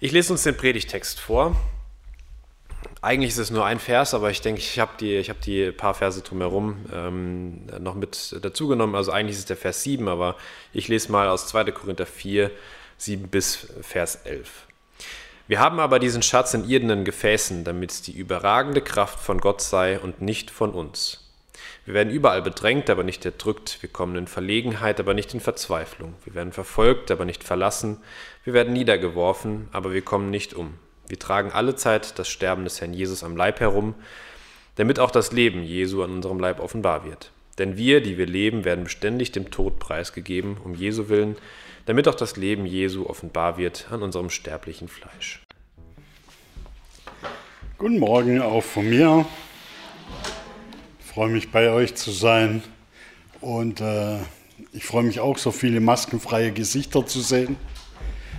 Ich lese uns den Predigtext vor. Eigentlich ist es nur ein Vers, aber ich denke, ich habe die, hab die paar Verse drumherum ähm, noch mit dazugenommen. Also eigentlich ist es der Vers 7, aber ich lese mal aus 2. Korinther 4, 7 bis Vers 11. Wir haben aber diesen Schatz in irdenen Gefäßen, damit die überragende Kraft von Gott sei und nicht von uns. Wir werden überall bedrängt, aber nicht erdrückt. Wir kommen in Verlegenheit, aber nicht in Verzweiflung. Wir werden verfolgt, aber nicht verlassen. Wir werden niedergeworfen, aber wir kommen nicht um. Wir tragen alle Zeit das Sterben des Herrn Jesus am Leib herum, damit auch das Leben Jesu an unserem Leib offenbar wird. Denn wir, die wir leben, werden beständig dem Tod preisgegeben, um Jesu willen, damit auch das Leben Jesu offenbar wird an unserem sterblichen Fleisch. Guten Morgen auch von mir freue mich bei euch zu sein und äh, ich freue mich auch, so viele maskenfreie Gesichter zu sehen.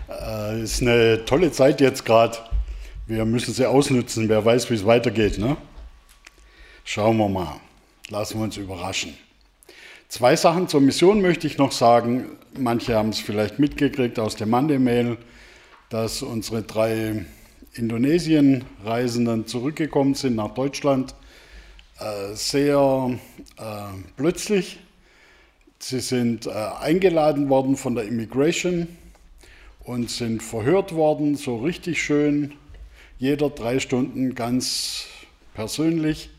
Äh, ist eine tolle Zeit jetzt gerade. Wir müssen sie ausnutzen. Wer weiß, wie es weitergeht. Ne? Schauen wir mal. Lassen wir uns überraschen. Zwei Sachen zur Mission möchte ich noch sagen. Manche haben es vielleicht mitgekriegt aus dem Monday-Mail, dass unsere drei Indonesien-Reisenden zurückgekommen sind nach Deutschland sehr äh, plötzlich. Sie sind äh, eingeladen worden von der Immigration und sind verhört worden, so richtig schön, jeder drei Stunden ganz persönlich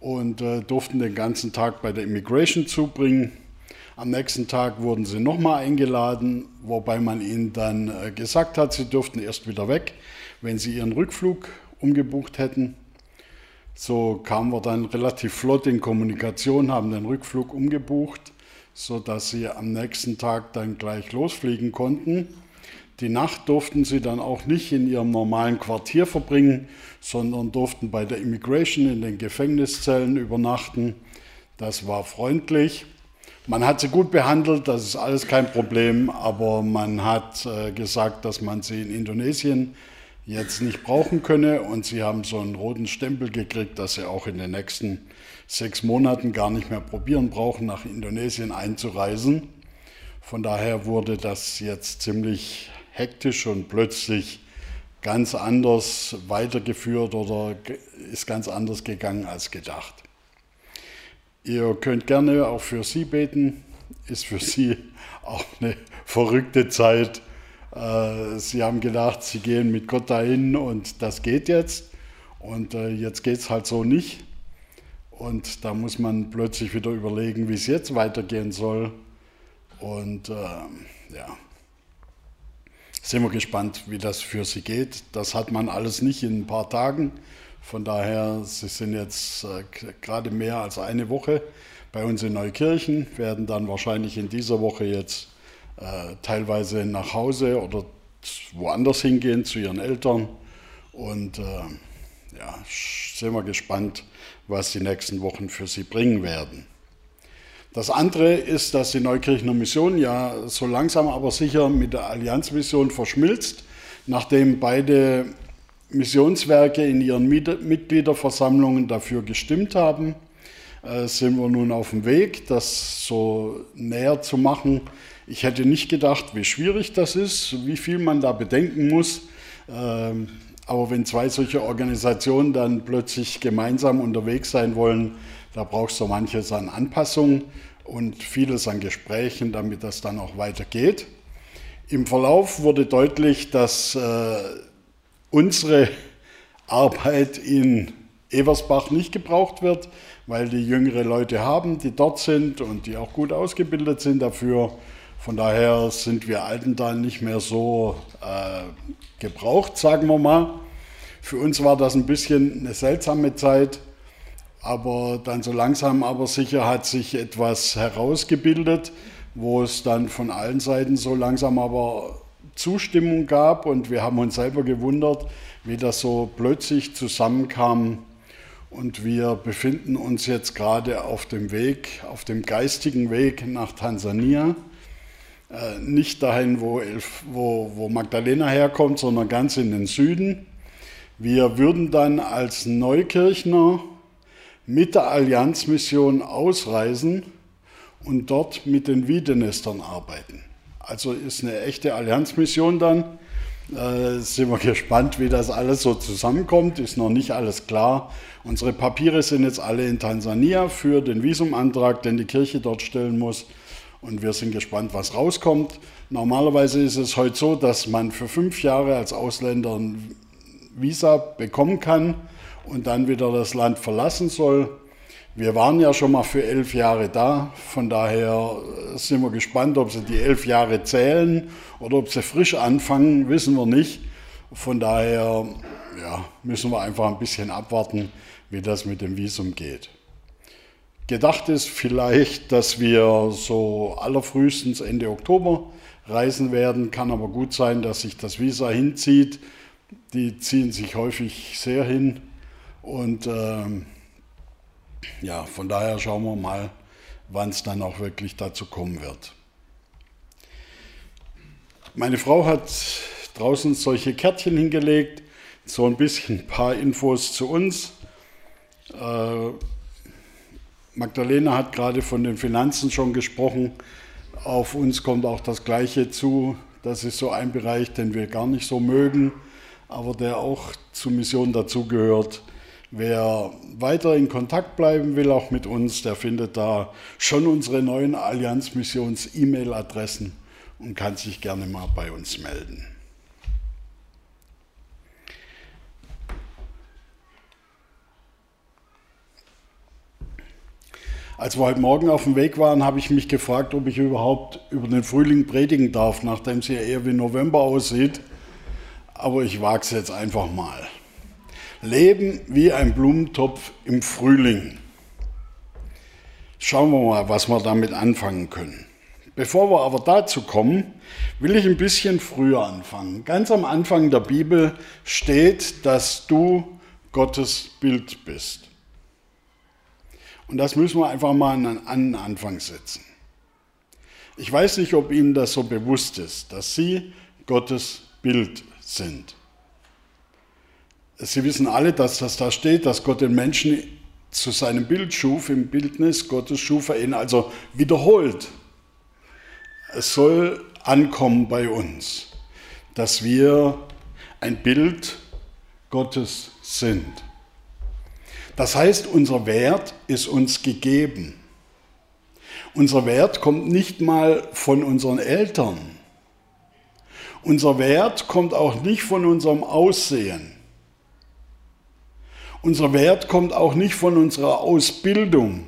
und äh, durften den ganzen Tag bei der Immigration zubringen. Am nächsten Tag wurden sie nochmal eingeladen, wobei man ihnen dann äh, gesagt hat, sie dürften erst wieder weg, wenn sie ihren Rückflug umgebucht hätten. So kamen wir dann relativ flott in Kommunikation, haben den Rückflug umgebucht, sodass sie am nächsten Tag dann gleich losfliegen konnten. Die Nacht durften sie dann auch nicht in ihrem normalen Quartier verbringen, sondern durften bei der Immigration in den Gefängniszellen übernachten. Das war freundlich. Man hat sie gut behandelt, das ist alles kein Problem, aber man hat äh, gesagt, dass man sie in Indonesien jetzt nicht brauchen könne. Und sie haben so einen roten Stempel gekriegt, dass sie auch in den nächsten sechs Monaten gar nicht mehr probieren brauchen, nach Indonesien einzureisen. Von daher wurde das jetzt ziemlich hektisch und plötzlich ganz anders weitergeführt oder ist ganz anders gegangen als gedacht. Ihr könnt gerne auch für Sie beten, ist für Sie auch eine verrückte Zeit sie haben gedacht, sie gehen mit Gott dahin und das geht jetzt. Und äh, jetzt geht es halt so nicht. Und da muss man plötzlich wieder überlegen, wie es jetzt weitergehen soll. Und äh, ja, sind wir gespannt, wie das für sie geht. Das hat man alles nicht in ein paar Tagen. Von daher, sie sind jetzt äh, gerade mehr als eine Woche bei uns in Neukirchen, werden dann wahrscheinlich in dieser Woche jetzt äh, teilweise nach Hause oder woanders hingehen zu ihren Eltern. Und äh, ja, sind wir gespannt, was die nächsten Wochen für sie bringen werden. Das andere ist, dass die Neukirchner Mission ja so langsam aber sicher mit der Allianzmission verschmilzt, nachdem beide Missionswerke in ihren Mitgliederversammlungen dafür gestimmt haben, äh, sind wir nun auf dem Weg, das so näher zu machen, ich hätte nicht gedacht, wie schwierig das ist, wie viel man da bedenken muss. Ähm, aber wenn zwei solche Organisationen dann plötzlich gemeinsam unterwegs sein wollen, da brauchst du manches an Anpassung und vieles an Gesprächen, damit das dann auch weitergeht. Im Verlauf wurde deutlich, dass äh, unsere Arbeit in Eversbach nicht gebraucht wird, weil die jüngere Leute haben, die dort sind und die auch gut ausgebildet sind dafür. Von daher sind wir Alten da nicht mehr so äh, gebraucht, sagen wir mal. Für uns war das ein bisschen eine seltsame Zeit, aber dann so langsam aber sicher hat sich etwas herausgebildet, wo es dann von allen Seiten so langsam aber Zustimmung gab und wir haben uns selber gewundert, wie das so plötzlich zusammenkam. Und wir befinden uns jetzt gerade auf dem Weg, auf dem geistigen Weg nach Tansania. Äh, nicht dahin, wo, Elf, wo, wo Magdalena herkommt, sondern ganz in den Süden. Wir würden dann als Neukirchner mit der Allianzmission ausreisen und dort mit den Wiedenestern arbeiten. Also ist eine echte Allianzmission dann. Äh, sind wir gespannt, wie das alles so zusammenkommt. Ist noch nicht alles klar. Unsere Papiere sind jetzt alle in Tansania für den Visumantrag, den die Kirche dort stellen muss. Und wir sind gespannt, was rauskommt. Normalerweise ist es heute so, dass man für fünf Jahre als Ausländer ein Visa bekommen kann und dann wieder das Land verlassen soll. Wir waren ja schon mal für elf Jahre da, von daher sind wir gespannt, ob sie die elf Jahre zählen oder ob sie frisch anfangen, wissen wir nicht. Von daher ja, müssen wir einfach ein bisschen abwarten, wie das mit dem Visum geht. Gedacht ist vielleicht, dass wir so allerfrühestens Ende Oktober reisen werden. Kann aber gut sein, dass sich das Visa hinzieht. Die ziehen sich häufig sehr hin. Und ähm, ja, von daher schauen wir mal, wann es dann auch wirklich dazu kommen wird. Meine Frau hat draußen solche Kärtchen hingelegt, so ein bisschen ein paar Infos zu uns. Äh, Magdalena hat gerade von den Finanzen schon gesprochen. Auf uns kommt auch das Gleiche zu. Das ist so ein Bereich, den wir gar nicht so mögen, aber der auch zur Mission dazugehört. Wer weiter in Kontakt bleiben will, auch mit uns, der findet da schon unsere neuen Allianz-Missions-E-Mail-Adressen und kann sich gerne mal bei uns melden. Als wir heute Morgen auf dem Weg waren, habe ich mich gefragt, ob ich überhaupt über den Frühling predigen darf, nachdem es ja eher wie November aussieht. Aber ich wage es jetzt einfach mal. Leben wie ein Blumentopf im Frühling. Schauen wir mal, was wir damit anfangen können. Bevor wir aber dazu kommen, will ich ein bisschen früher anfangen. Ganz am Anfang der Bibel steht, dass du Gottes Bild bist. Und das müssen wir einfach mal an einen Anfang setzen. Ich weiß nicht, ob Ihnen das so bewusst ist, dass Sie Gottes Bild sind. Sie wissen alle, dass das da steht, dass Gott den Menschen zu seinem Bild schuf, im Bildnis Gottes schuf er ihn also wiederholt. Es soll ankommen bei uns, dass wir ein Bild Gottes sind. Das heißt, unser Wert ist uns gegeben. Unser Wert kommt nicht mal von unseren Eltern. Unser Wert kommt auch nicht von unserem Aussehen. Unser Wert kommt auch nicht von unserer Ausbildung.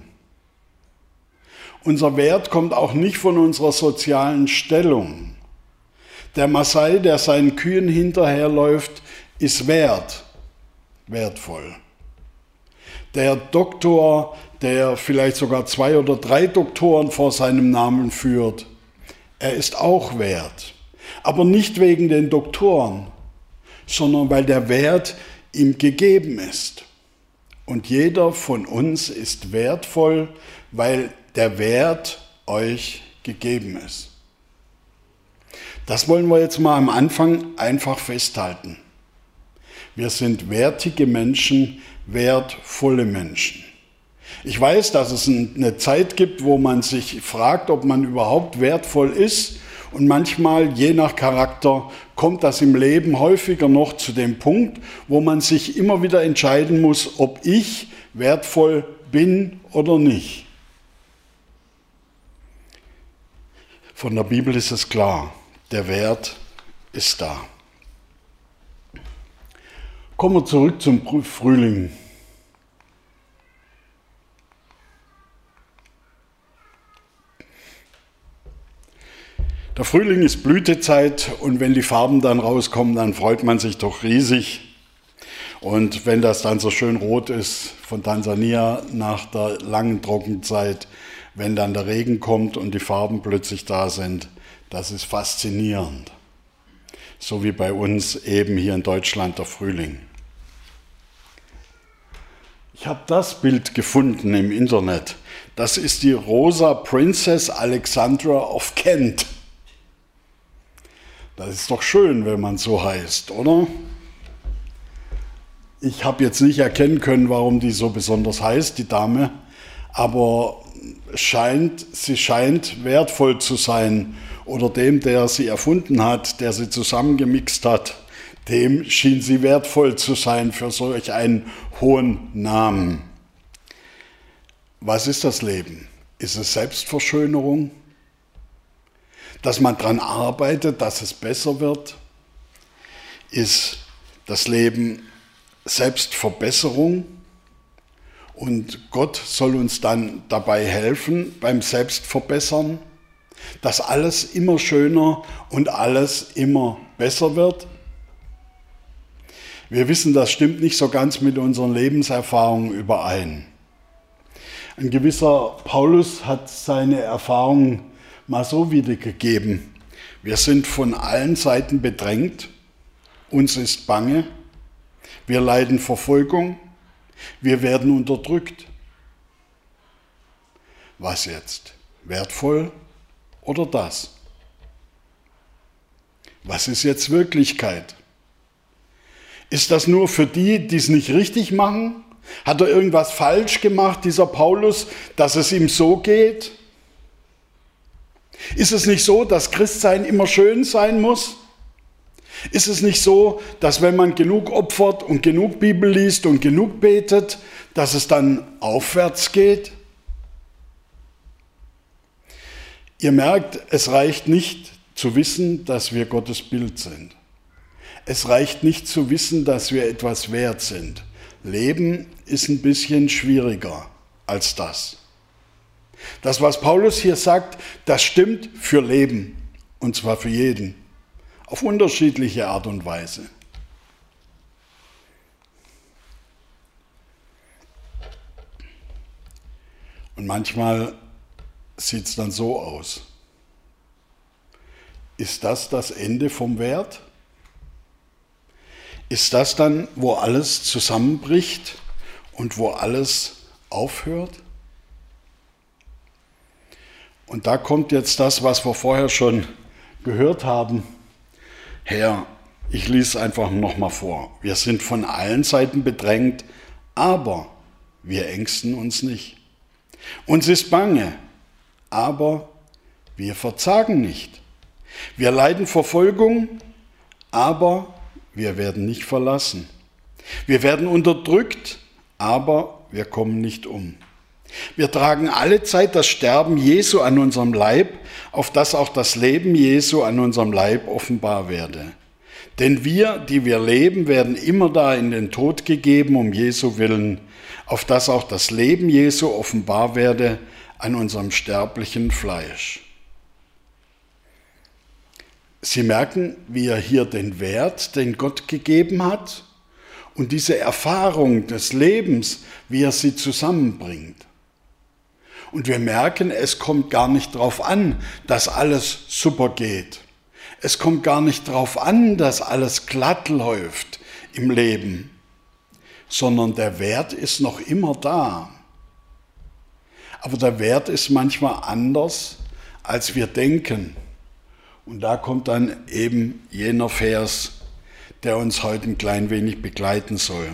Unser Wert kommt auch nicht von unserer sozialen Stellung. Der Masai, der seinen Kühen hinterherläuft, ist wert, wertvoll. Der Doktor, der vielleicht sogar zwei oder drei Doktoren vor seinem Namen führt, er ist auch wert. Aber nicht wegen den Doktoren, sondern weil der Wert ihm gegeben ist. Und jeder von uns ist wertvoll, weil der Wert euch gegeben ist. Das wollen wir jetzt mal am Anfang einfach festhalten. Wir sind wertige Menschen, wertvolle Menschen. Ich weiß, dass es eine Zeit gibt, wo man sich fragt, ob man überhaupt wertvoll ist. Und manchmal, je nach Charakter, kommt das im Leben häufiger noch zu dem Punkt, wo man sich immer wieder entscheiden muss, ob ich wertvoll bin oder nicht. Von der Bibel ist es klar, der Wert ist da. Kommen wir zurück zum Frühling. Der Frühling ist Blütezeit und wenn die Farben dann rauskommen, dann freut man sich doch riesig. Und wenn das dann so schön rot ist von Tansania nach der langen Trockenzeit, wenn dann der Regen kommt und die Farben plötzlich da sind, das ist faszinierend. So wie bei uns eben hier in Deutschland der Frühling. Ich habe das Bild gefunden im Internet. Das ist die Rosa Princess Alexandra of Kent. Das ist doch schön, wenn man so heißt, oder? Ich habe jetzt nicht erkennen können, warum die so besonders heißt, die Dame, aber scheint, sie scheint wertvoll zu sein oder dem, der sie erfunden hat, der sie zusammengemixt hat, dem schien sie wertvoll zu sein für solch einen hohen Namen. Was ist das Leben? Ist es Selbstverschönerung? Dass man daran arbeitet, dass es besser wird? Ist das Leben Selbstverbesserung? Und Gott soll uns dann dabei helfen beim Selbstverbessern, dass alles immer schöner und alles immer besser wird? Wir wissen, das stimmt nicht so ganz mit unseren Lebenserfahrungen überein. Ein gewisser Paulus hat seine Erfahrungen mal so wiedergegeben. Wir sind von allen Seiten bedrängt, uns ist bange, wir leiden Verfolgung, wir werden unterdrückt. Was jetzt? Wertvoll oder das? Was ist jetzt Wirklichkeit? Ist das nur für die, die es nicht richtig machen? Hat er irgendwas falsch gemacht, dieser Paulus, dass es ihm so geht? Ist es nicht so, dass Christsein immer schön sein muss? Ist es nicht so, dass wenn man genug opfert und genug Bibel liest und genug betet, dass es dann aufwärts geht? Ihr merkt, es reicht nicht zu wissen, dass wir Gottes Bild sind. Es reicht nicht zu wissen, dass wir etwas wert sind. Leben ist ein bisschen schwieriger als das. Das, was Paulus hier sagt, das stimmt für Leben, und zwar für jeden, auf unterschiedliche Art und Weise. Und manchmal sieht es dann so aus. Ist das das Ende vom Wert? Ist das dann, wo alles zusammenbricht und wo alles aufhört? Und da kommt jetzt das, was wir vorher schon gehört haben. Herr, ich lese einfach nochmal vor. Wir sind von allen Seiten bedrängt, aber wir ängsten uns nicht. Uns ist bange, aber wir verzagen nicht. Wir leiden Verfolgung, aber wir werden nicht verlassen. Wir werden unterdrückt, aber wir kommen nicht um. Wir tragen alle Zeit das Sterben Jesu an unserem Leib, auf dass auch das Leben Jesu an unserem Leib offenbar werde. Denn wir, die wir leben, werden immer da in den Tod gegeben um Jesu willen, auf dass auch das Leben Jesu offenbar werde an unserem sterblichen Fleisch. Sie merken, wie er hier den Wert, den Gott gegeben hat und diese Erfahrung des Lebens, wie er sie zusammenbringt. Und wir merken, es kommt gar nicht darauf an, dass alles super geht. Es kommt gar nicht darauf an, dass alles glatt läuft im Leben, sondern der Wert ist noch immer da. Aber der Wert ist manchmal anders, als wir denken. Und da kommt dann eben jener Vers, der uns heute ein klein wenig begleiten soll.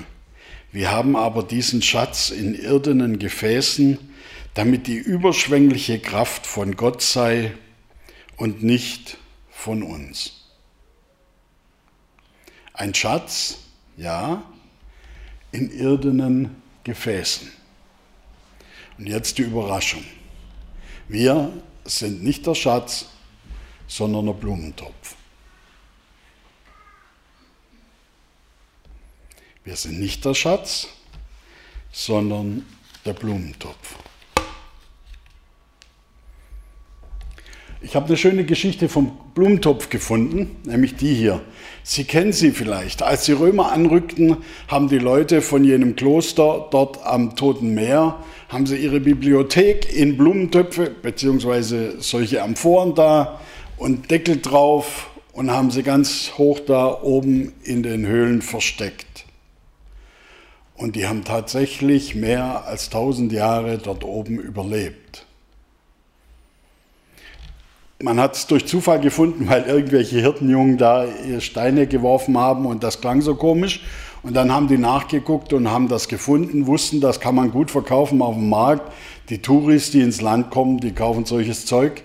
Wir haben aber diesen Schatz in irdenen Gefäßen, damit die überschwängliche Kraft von Gott sei und nicht von uns. Ein Schatz, ja, in irdenen Gefäßen. Und jetzt die Überraschung. Wir sind nicht der Schatz, sondern ein Blumentopf. Wir sind nicht der Schatz, sondern der Blumentopf. Ich habe eine schöne Geschichte vom Blumentopf gefunden, nämlich die hier. Sie kennen sie vielleicht. Als die Römer anrückten, haben die Leute von jenem Kloster dort am Toten Meer, haben sie ihre Bibliothek in Blumentöpfe beziehungsweise solche Amphoren da und Deckel drauf und haben sie ganz hoch da oben in den Höhlen versteckt. Und die haben tatsächlich mehr als tausend Jahre dort oben überlebt. Man hat es durch Zufall gefunden, weil irgendwelche Hirtenjungen da Steine geworfen haben und das klang so komisch. Und dann haben die nachgeguckt und haben das gefunden, wussten, das kann man gut verkaufen auf dem Markt. Die Touris, die ins Land kommen, die kaufen solches Zeug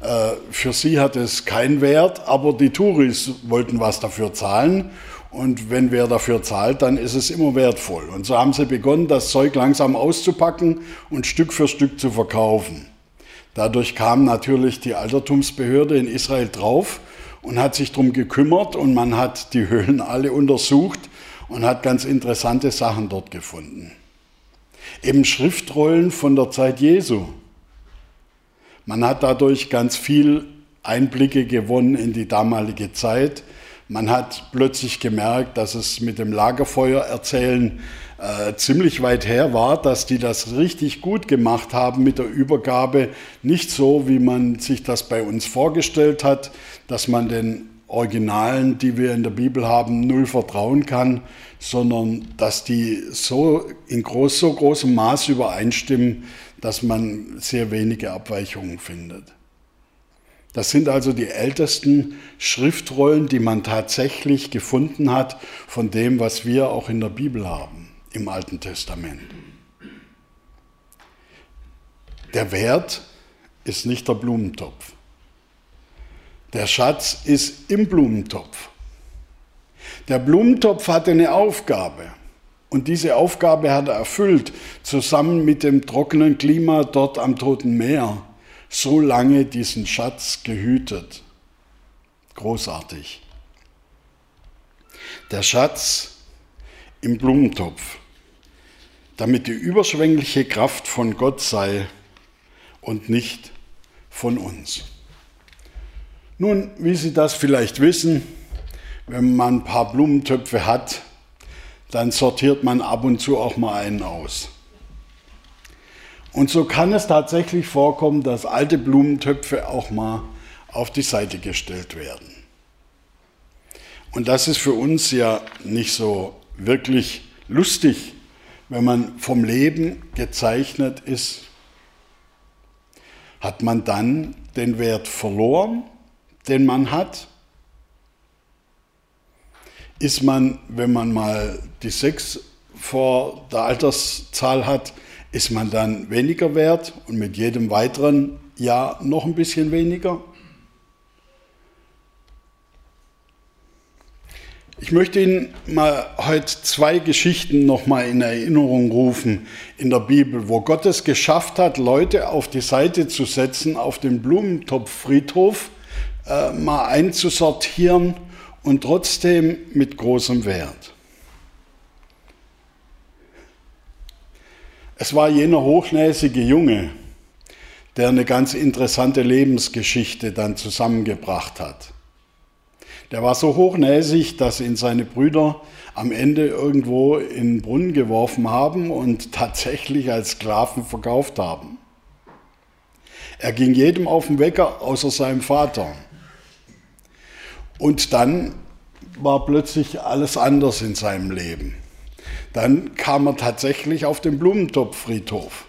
Äh, für sie hat es keinen Wert, aber die Touris wollten was dafür zahlen. Und wenn wer dafür zahlt, dann ist es immer wertvoll. Und so haben sie begonnen, das Zeug langsam auszupacken und Stück für Stück zu verkaufen. Dadurch kam natürlich die Altertumsbehörde in Israel drauf und hat sich darum gekümmert und man hat die Höhlen alle untersucht und hat ganz interessante Sachen dort gefunden. Eben Schriftrollen von der Zeit Jesu. Man hat dadurch ganz viel Einblicke gewonnen in die damalige Zeit. Man hat plötzlich gemerkt, dass es mit dem Lagerfeuer erzählen äh, ziemlich weit her war, dass die das richtig gut gemacht haben mit der Übergabe. Nicht so, wie man sich das bei uns vorgestellt hat, dass man den Originalen, die wir in der Bibel haben, null vertrauen kann, sondern dass die so in groß, so großem Maß übereinstimmen, dass man sehr wenige Abweichungen findet. Das sind also die ältesten Schriftrollen, die man tatsächlich gefunden hat von dem, was wir auch in der Bibel haben, im Alten Testament. Der Wert ist nicht der Blumentopf. Der Schatz ist im Blumentopf. Der Blumentopf hatte eine Aufgabe. Und diese Aufgabe hat er erfüllt, zusammen mit dem trockenen Klima dort am Toten Meer, so lange diesen Schatz gehütet. Großartig. Der Schatz im Blumentopf, damit die überschwängliche Kraft von Gott sei und nicht von uns. Nun, wie Sie das vielleicht wissen, wenn man ein paar Blumentöpfe hat, dann sortiert man ab und zu auch mal einen aus. Und so kann es tatsächlich vorkommen, dass alte Blumentöpfe auch mal auf die Seite gestellt werden. Und das ist für uns ja nicht so wirklich lustig, wenn man vom Leben gezeichnet ist. Hat man dann den Wert verloren? den man hat? Ist man, wenn man mal die sechs vor der Alterszahl hat, ist man dann weniger wert und mit jedem weiteren Jahr noch ein bisschen weniger? Ich möchte Ihnen mal heute zwei Geschichten noch mal in Erinnerung rufen in der Bibel, wo Gott es geschafft hat, Leute auf die Seite zu setzen auf dem Blumentopffriedhof äh, mal einzusortieren und trotzdem mit großem Wert. Es war jener hochnäsige Junge, der eine ganz interessante Lebensgeschichte dann zusammengebracht hat. Der war so hochnäsig, dass ihn seine Brüder am Ende irgendwo in den Brunnen geworfen haben und tatsächlich als Sklaven verkauft haben. Er ging jedem auf den Wecker, außer seinem Vater. Und dann war plötzlich alles anders in seinem Leben. Dann kam er tatsächlich auf den Blumentopffriedhof.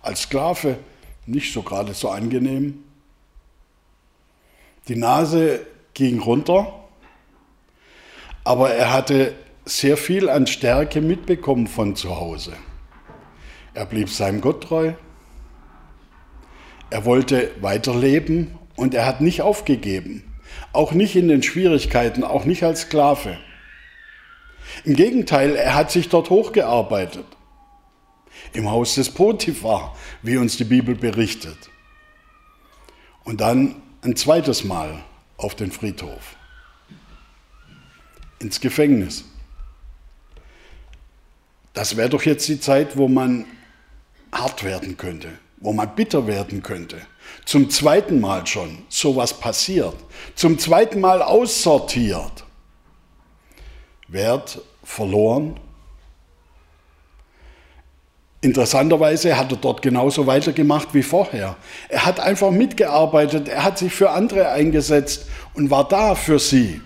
Als Sklave nicht so gerade so angenehm. Die Nase ging runter, aber er hatte sehr viel an Stärke mitbekommen von zu Hause. Er blieb seinem Gott treu. Er wollte weiterleben und er hat nicht aufgegeben. Auch nicht in den Schwierigkeiten, auch nicht als Sklave. Im Gegenteil, er hat sich dort hochgearbeitet. Im Haus des Potiphar, wie uns die Bibel berichtet. Und dann ein zweites Mal auf den Friedhof. Ins Gefängnis. Das wäre doch jetzt die Zeit, wo man hart werden könnte, wo man bitter werden könnte. Zum zweiten Mal schon sowas passiert. Zum zweiten Mal aussortiert. Wert verloren. Interessanterweise hat er dort genauso weitergemacht wie vorher. Er hat einfach mitgearbeitet, er hat sich für andere eingesetzt und war da für sie.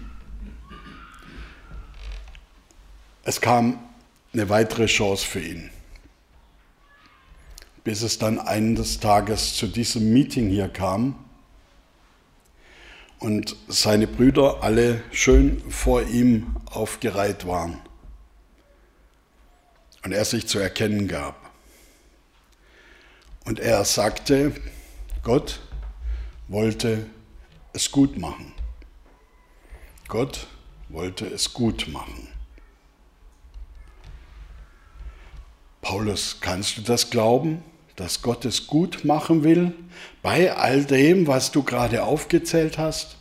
Es kam eine weitere Chance für ihn bis es dann eines Tages zu diesem Meeting hier kam und seine Brüder alle schön vor ihm aufgereiht waren und er sich zu erkennen gab. Und er sagte, Gott, wollte es gut machen. Gott wollte es gut machen. Paulus, kannst du das glauben, dass Gott es gut machen will bei all dem, was du gerade aufgezählt hast?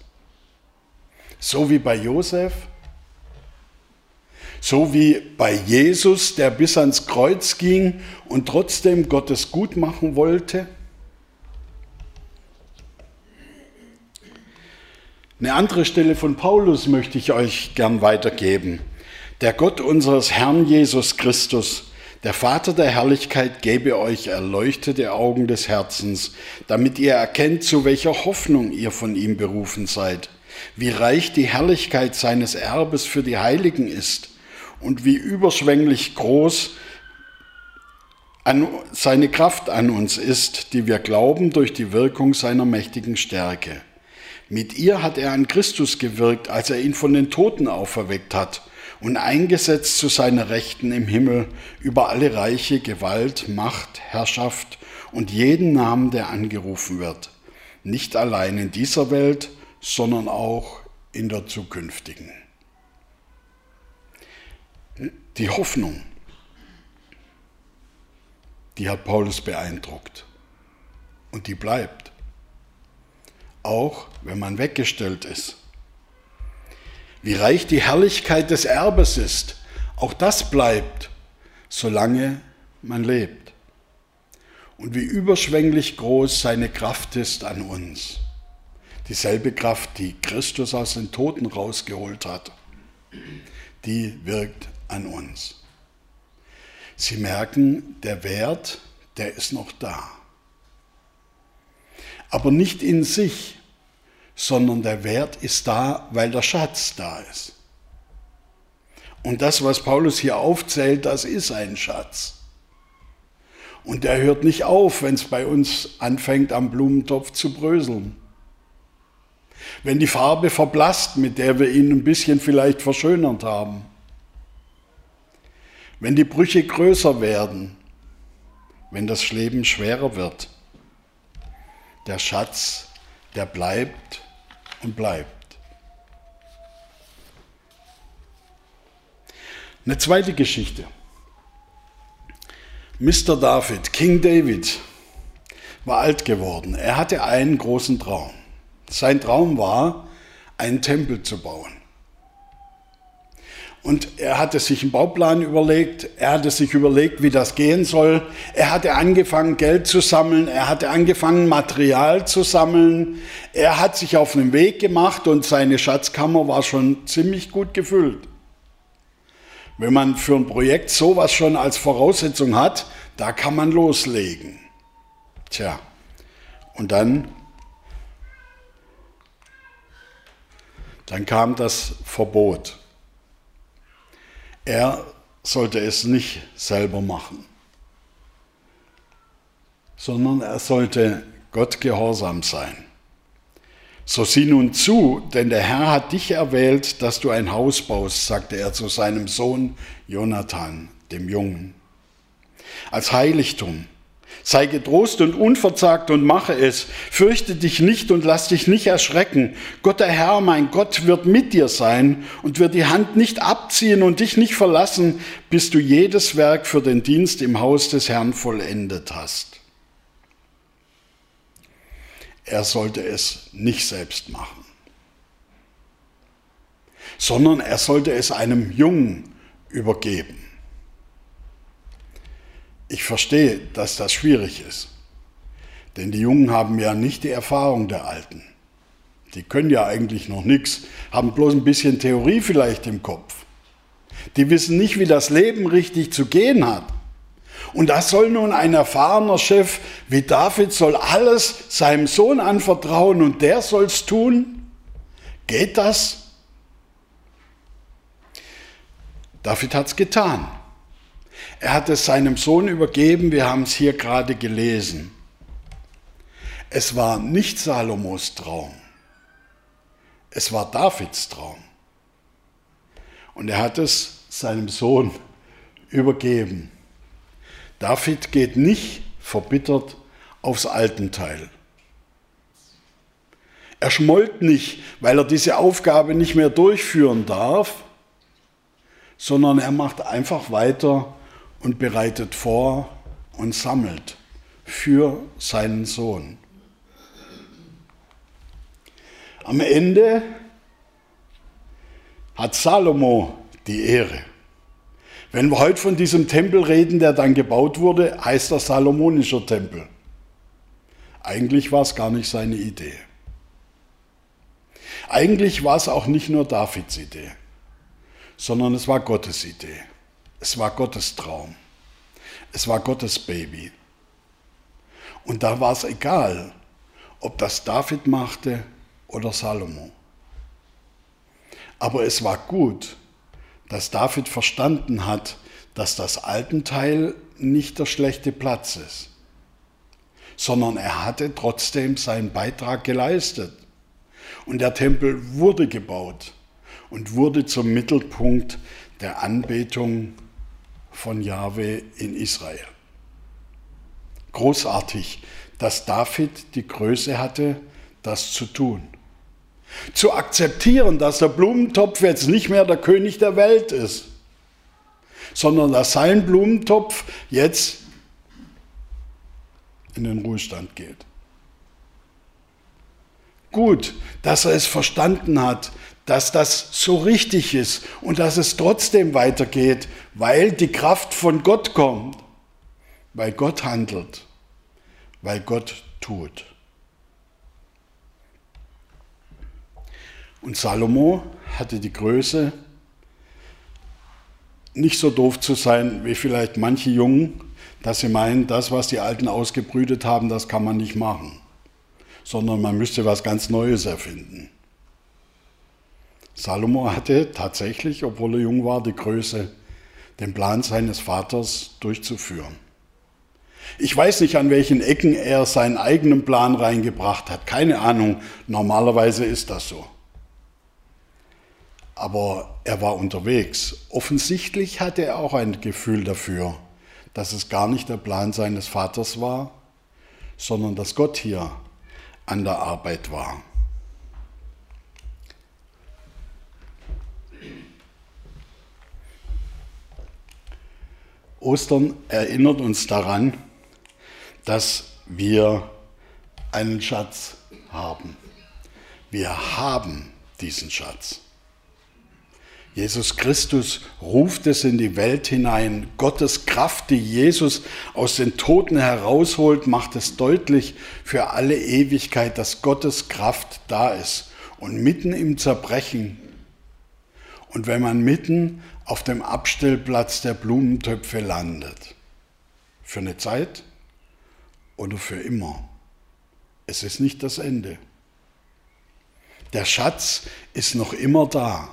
So wie bei Josef? So wie bei Jesus, der bis ans Kreuz ging und trotzdem Gottes gut machen wollte? Eine andere Stelle von Paulus möchte ich euch gern weitergeben. Der Gott unseres Herrn Jesus Christus, der Vater der Herrlichkeit, gebe euch erleuchtete Augen des Herzens, damit ihr erkennt, zu welcher Hoffnung ihr von ihm berufen seid, wie reich die Herrlichkeit seines Erbes für die Heiligen ist und wie überschwänglich groß an seine Kraft an uns ist, die wir glauben durch die Wirkung seiner mächtigen Stärke. Mit ihr hat er an Christus gewirkt, als er ihn von den Toten auferweckt hat und eingesetzt zu seiner Rechten im Himmel über alle Reiche, Gewalt, Macht, Herrschaft und jeden Namen, der angerufen wird. Nicht allein in dieser Welt, sondern auch in der zukünftigen. Die Hoffnung, die hat Paulus beeindruckt und die bleibt auch wenn man weggestellt ist. Wie reich die Herrlichkeit des Erbes ist, auch das bleibt, solange man lebt. Und wie überschwänglich groß seine Kraft ist an uns. Dieselbe Kraft, die Christus aus den Toten rausgeholt hat, die wirkt an uns. Sie merken, der Wert, der ist noch da aber nicht in sich, sondern der Wert ist da, weil der Schatz da ist. Und das, was Paulus hier aufzählt, das ist ein Schatz. Und der hört nicht auf, wenn es bei uns anfängt, am Blumentopf zu bröseln. Wenn die Farbe verblasst, mit der wir ihn ein bisschen vielleicht verschönert haben. Wenn die Brüche größer werden, wenn das Leben schwerer wird der Schatz, der bleibt und bleibt. Eine zweite Geschichte. Mr. David, King David, war alt geworden. Er hatte einen großen Traum. Sein Traum war, einen Tempel zu bauen. Und er hatte sich einen Bauplan überlegt, er hatte sich überlegt, wie das gehen soll. Er hatte angefangen, Geld zu sammeln, er hatte angefangen, Material zu sammeln. Er hat sich auf den Weg gemacht und seine Schatzkammer war schon ziemlich gut gefüllt. Wenn man für ein Projekt sowas schon als Voraussetzung hat, da kann man loslegen. Tja, und dann, dann kam das Verbot. Er sollte es nicht selber machen, sondern er sollte Gott gehorsam sein. So sieh nun zu, denn der Herr hat dich erwählt, dass du ein Haus baust, sagte er zu seinem Sohn Jonathan, dem Jungen, als Heiligtum Sei getrost und unverzagt und mache es. Fürchte dich nicht und lass dich nicht erschrecken. Gott der Herr, mein Gott, wird mit dir sein und wird die Hand nicht abziehen und dich nicht verlassen, bis du jedes Werk für den Dienst im Haus des Herrn vollendet hast. Er sollte es nicht selbst machen, sondern er sollte es einem Jungen übergeben. Ich verstehe, dass das schwierig ist. Denn die Jungen haben ja nicht die Erfahrung der Alten. Die können ja eigentlich noch nichts, haben bloß ein bisschen Theorie vielleicht im Kopf. Die wissen nicht, wie das Leben richtig zu gehen hat. Und das soll nun ein erfahrener Chef wie David soll alles seinem Sohn anvertrauen und der soll es tun? Geht das? David hat es getan. Er hat es seinem Sohn übergeben, wir haben es hier gerade gelesen. Es war nicht Salomos Traum, es war Davids Traum. Und er hat es seinem Sohn übergeben. David geht nicht verbittert aufs Altenteil. Er schmollt nicht, weil er diese Aufgabe nicht mehr durchführen darf, sondern er macht einfach weiter und bereitet vor und sammelt für seinen Sohn. Am Ende hat Salomo die Ehre. Wenn wir heute von diesem Tempel reden, der dann gebaut wurde, heißt er Salomonischer Tempel. Eigentlich war es gar nicht seine Idee. Eigentlich war es auch nicht nur Davids Idee, sondern es war Gottes Idee. Es war Gottes Traum. Es war Gottes Baby. Und da war es egal, ob das David machte oder Salomo. Aber es war gut, dass David verstanden hat, dass das Altenteil nicht der schlechte Platz ist, sondern er hatte trotzdem seinen Beitrag geleistet. Und der Tempel wurde gebaut und wurde zum Mittelpunkt der Anbetung von Jahwe in Israel. Großartig, dass David die Größe hatte, das zu tun. Zu akzeptieren, dass der Blumentopf jetzt nicht mehr der König der Welt ist, sondern dass sein Blumentopf jetzt in den Ruhestand geht. Gut, dass er es verstanden hat, dass das so richtig ist und dass es trotzdem weitergeht, weil die Kraft von Gott kommt, weil Gott handelt, weil Gott tut. Und Salomo hatte die Größe, nicht so doof zu sein wie vielleicht manche Jungen, dass sie meinen, das, was die Alten ausgebrütet haben, das kann man nicht machen, sondern man müsste was ganz Neues erfinden. Salomo hatte tatsächlich, obwohl er jung war, die Größe, den Plan seines Vaters durchzuführen. Ich weiß nicht, an welchen Ecken er seinen eigenen Plan reingebracht hat. Keine Ahnung. Normalerweise ist das so aber er war unterwegs. Offensichtlich hatte er auch ein Gefühl dafür, dass es gar nicht der Plan seines Vaters war, sondern dass Gott hier an der Arbeit war. Ostern erinnert uns daran, dass wir einen Schatz haben. Wir haben diesen Schatz. Jesus Christus ruft es in die Welt hinein. Gottes Kraft, die Jesus aus den Toten herausholt, macht es deutlich für alle Ewigkeit, dass Gottes Kraft da ist. Und mitten im Zerbrechen und wenn man mitten auf dem Abstellplatz der Blumentöpfe landet, für eine Zeit oder für immer, es ist nicht das Ende. Der Schatz ist noch immer da.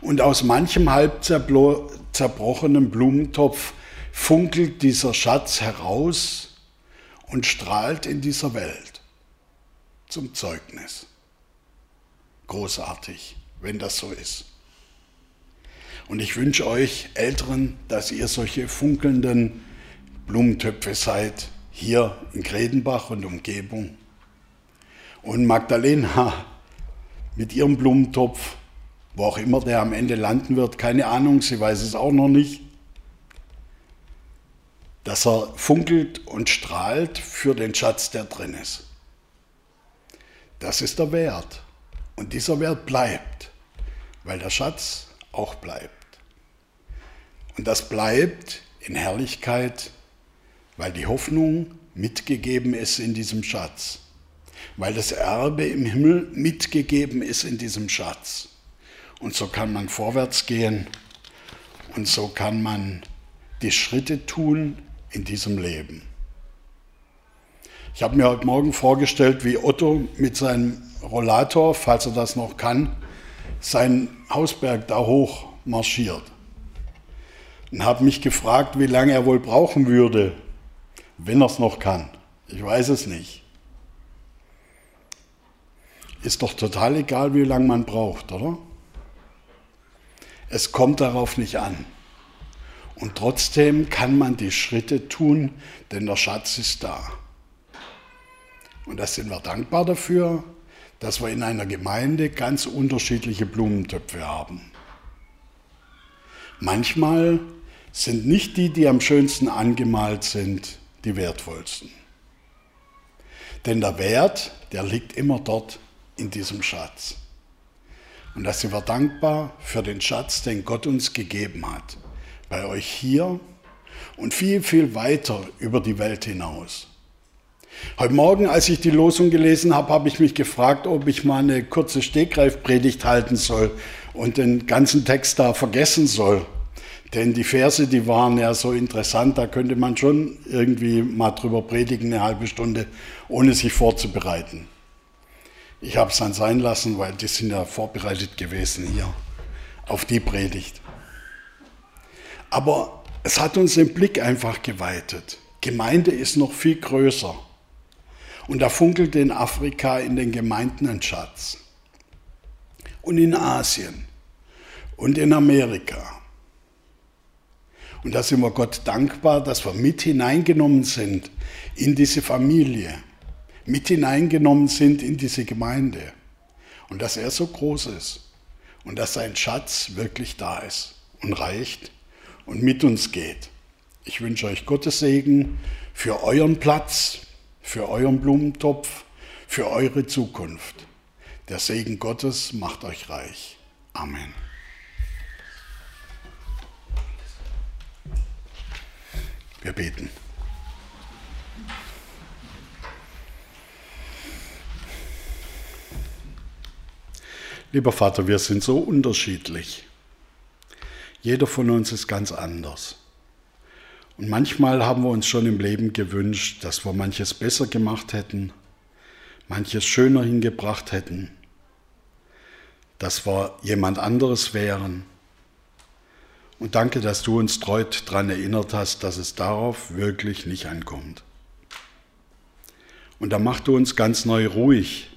Und aus manchem halb zerbrochenen Blumentopf funkelt dieser Schatz heraus und strahlt in dieser Welt zum Zeugnis. Großartig, wenn das so ist. Und ich wünsche euch Älteren, dass ihr solche funkelnden Blumentöpfe seid, hier in Gredenbach und Umgebung. Und Magdalena mit ihrem Blumentopf wo auch immer der am Ende landen wird, keine Ahnung, sie weiß es auch noch nicht. Dass er funkelt und strahlt für den Schatz, der drin ist. Das ist der Wert. Und dieser Wert bleibt, weil der Schatz auch bleibt. Und das bleibt in Herrlichkeit, weil die Hoffnung mitgegeben ist in diesem Schatz, weil das Erbe im Himmel mitgegeben ist in diesem Schatz. Und so kann man vorwärts gehen und so kann man die Schritte tun in diesem Leben. Ich habe mir heute Morgen vorgestellt, wie Otto mit seinem Rollator, falls er das noch kann, seinen Hausberg da hoch marschiert. Und habe mich gefragt, wie lange er wohl brauchen würde, wenn er es noch kann. Ich weiß es nicht. Ist doch total egal, wie lange man braucht, oder? Es kommt darauf nicht an. Und trotzdem kann man die Schritte tun, denn der Schatz ist da. Und da sind wir dankbar dafür, dass wir in einer Gemeinde ganz unterschiedliche Blumentöpfe haben. Manchmal sind nicht die, die am schönsten angemalt sind, die wertvollsten. Denn der Wert, der liegt immer dort in diesem Schatz. Und da sind wir dankbar für den Schatz, den Gott uns gegeben hat. Bei euch hier und viel, viel weiter über die Welt hinaus. Heute Morgen, als ich die Losung gelesen habe, habe ich mich gefragt, ob ich mal eine kurze Stegreifpredigt halten soll und den ganzen Text da vergessen soll. Denn die Verse, die waren ja so interessant, da könnte man schon irgendwie mal drüber predigen, eine halbe Stunde, ohne sich vorzubereiten. Ich habe es dann sein lassen, weil die sind ja vorbereitet gewesen hier auf die Predigt. Aber es hat uns den Blick einfach geweitet. Gemeinde ist noch viel größer. Und da funkelt in Afrika in den Gemeinden ein Schatz. Und in Asien und in Amerika. Und da sind wir Gott dankbar, dass wir mit hineingenommen sind in diese Familie, mit hineingenommen sind in diese Gemeinde. Und dass er so groß ist und dass sein Schatz wirklich da ist und reicht und mit uns geht. Ich wünsche euch Gottes Segen für euren Platz, für euren Blumentopf, für eure Zukunft. Der Segen Gottes macht euch reich. Amen. Wir beten. Lieber Vater, wir sind so unterschiedlich. Jeder von uns ist ganz anders. Und manchmal haben wir uns schon im Leben gewünscht, dass wir manches besser gemacht hätten, manches schöner hingebracht hätten, dass wir jemand anderes wären. Und danke, dass du uns treu daran erinnert hast, dass es darauf wirklich nicht ankommt. Und da machst du uns ganz neu ruhig.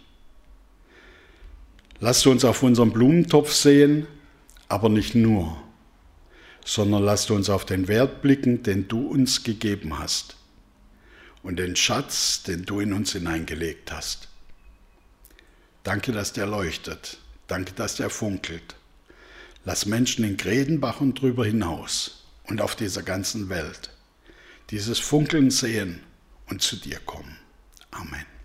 Lass du uns auf unseren Blumentopf sehen, aber nicht nur sondern lasst uns auf den Wert blicken, den du uns gegeben hast und den Schatz, den du in uns hineingelegt hast. Danke, dass der leuchtet. Danke, dass der funkelt. Lass Menschen in Gredenbach und drüber hinaus und auf dieser ganzen Welt dieses Funkeln sehen und zu dir kommen. Amen.